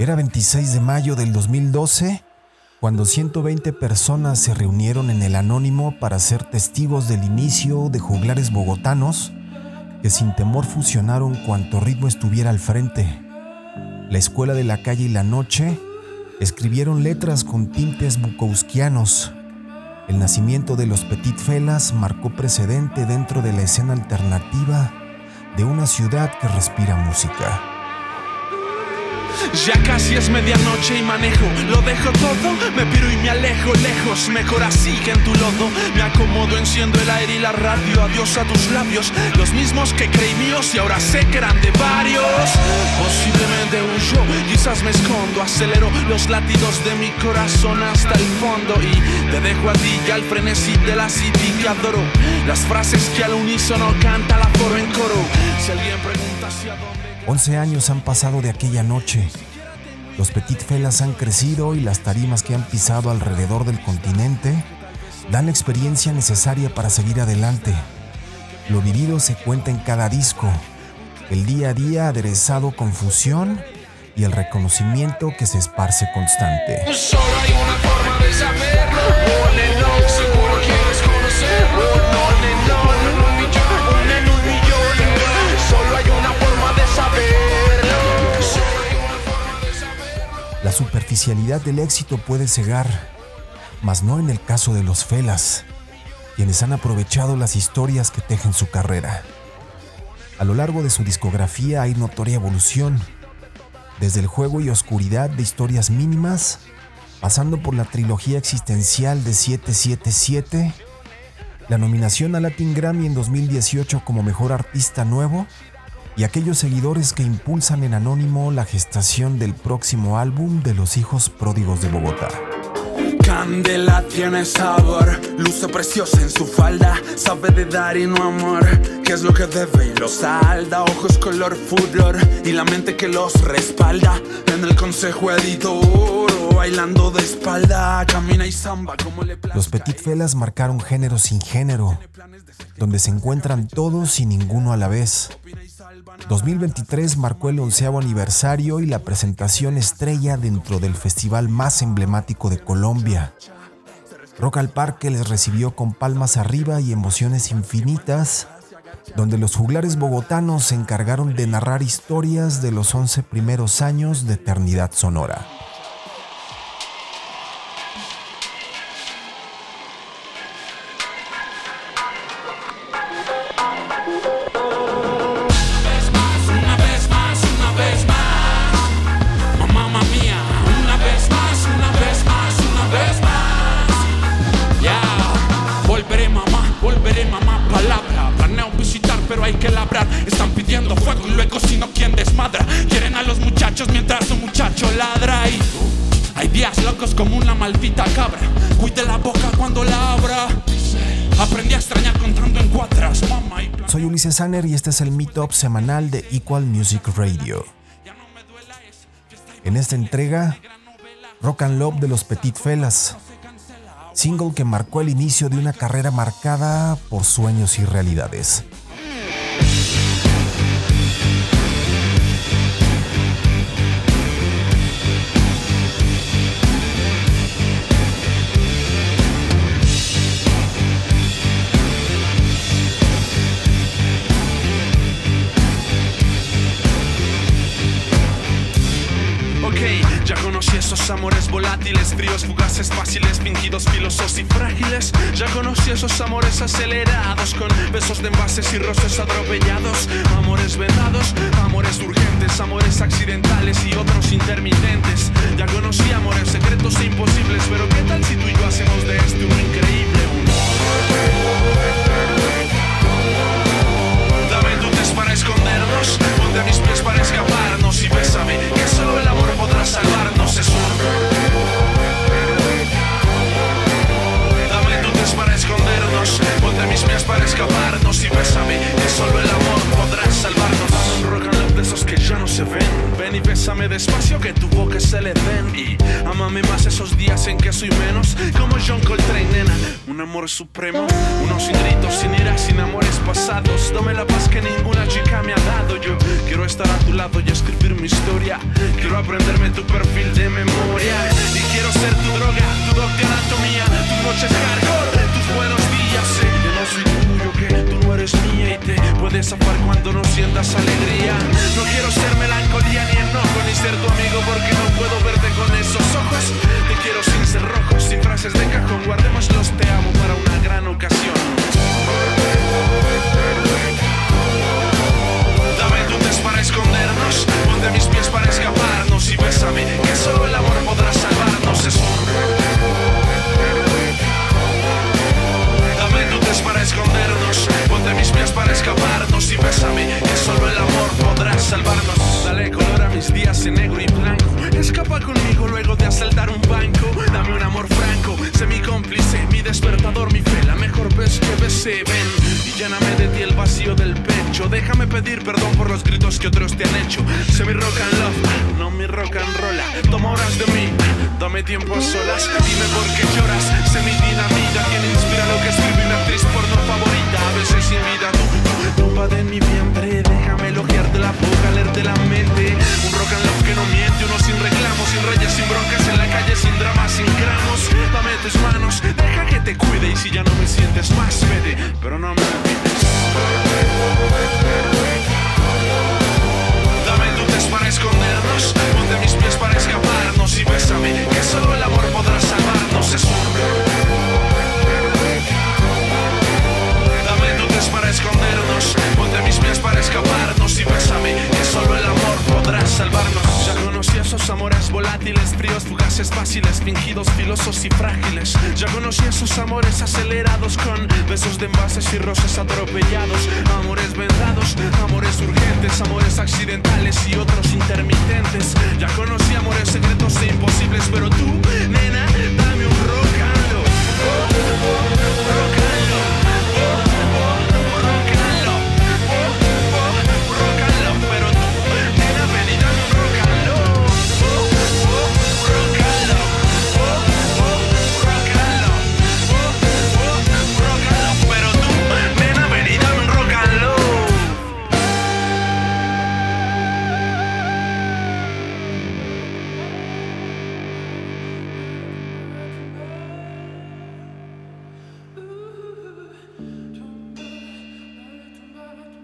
Era 26 de mayo del 2012 cuando 120 personas se reunieron en el Anónimo para ser testigos del inicio de juglares bogotanos que sin temor fusionaron cuanto ritmo estuviera al frente. La escuela de la calle y la noche escribieron letras con tintes bukowskianos. El nacimiento de los Petit Felas marcó precedente dentro de la escena alternativa de una ciudad que respira música. Ya casi es medianoche y manejo, lo dejo todo, me piro y me alejo lejos, mejor así que en tu lodo. Me acomodo, enciendo el aire y la radio, adiós a tus labios, los mismos que creí míos y ahora sé que eran de varios. Posiblemente huyo, quizás me escondo, acelero los latidos de mi corazón hasta el fondo y te dejo a ti y al frenesí de la city que adoro. Las frases que al unísono canta la foro en coro. Si alguien pregunta hacia dónde. 11 años han pasado de aquella noche. Los Petit Felas han crecido y las tarimas que han pisado alrededor del continente dan la experiencia necesaria para seguir adelante. Lo vivido se cuenta en cada disco, el día a día aderezado con fusión y el reconocimiento que se esparce constante. Superficialidad del éxito puede cegar, mas no en el caso de los Felas, quienes han aprovechado las historias que tejen su carrera. A lo largo de su discografía hay notoria evolución, desde el juego y oscuridad de historias mínimas, pasando por la trilogía existencial de 777, la nominación a Latin Grammy en 2018 como Mejor Artista Nuevo y aquellos seguidores que impulsan en anónimo la gestación del próximo álbum de los hijos pródigos de Bogotá. Candela tiene sabor, luce preciosa en su falda, sabe de dar y no amor, que es lo que debe y lo salda, ojos color furor y la mente que los respalda, en el consejo editor, bailando de espalda, camina y samba como le plazca. Los Petit Felas marcaron género sin género, donde se encuentran todos y ninguno a la vez. 2023 marcó el onceavo aniversario y la presentación estrella dentro del festival más emblemático de Colombia. Rock al Parque les recibió con palmas arriba y emociones infinitas, donde los juglares bogotanos se encargaron de narrar historias de los 11 primeros años de eternidad sonora. Muchachos mientras un muchacho ladra y... Hay días locos como una maldita cabra. Cuide la boca cuando la abra. Aprendí a extrañar contando en cuatras, mamá y Soy Ulises Sanner y este es el Meetup semanal de Equal Music Radio. En esta entrega, Rock and Love de los Petit Felas, single que marcó el inicio de una carrera marcada por sueños y realidades. Amores volátiles, fríos, fugaces, fáciles, fingidos, filosos y frágiles. Ya conocí esos amores acelerados, con besos de envases y roces atropellados. Amores vedados, amores urgentes, amores accidentales y otros intermitentes. Ya conocí amame más esos días en que soy menos como John Coltrane, nena. Un amor supremo. Uno sin gritos, sin ira, sin amores pasados. Dame la paz que ninguna chica me ha dado. Yo quiero estar a tu lado y escribir mi historia. Quiero aprenderme tu perfil de memoria. Y quiero ser tu droga, tu doctor anatomía, tus noches hardcore, tus buenos días. Sé que no soy tuyo, que tú no eres mía y te puedes zafar cuando no sientas alegría. No quiero ser melancolía ni enojo, ni ser tu amigo en negro y blanco. Escapa conmigo luego de asaltar un banco. Dame un amor franco, sé mi cómplice, mi despertador, mi fe, la mejor vez que besé. Ven y lléname de ti el vacío del pecho. Déjame pedir perdón por los gritos que otros te han hecho. Sé mi rock and love, no mi rock and roll. Toma horas de mí, dame tiempo a solas. Dime por qué lloras, sé mi dinamita. Quien inspira lo que escribe una actriz porno favorita. A veces tú, tú, tumba de mi vientre. Déjame elogiarte la boca, leerte la mente. Fríos, fugaces, fáciles, fingidos, filosos y frágiles. Ya conocí esos amores acelerados con besos de envases y rosas atropellados. Amores vendados, amores urgentes, amores accidentales y otros intermitentes. Ya conocí amores secretos e imposibles, pero tú, nena,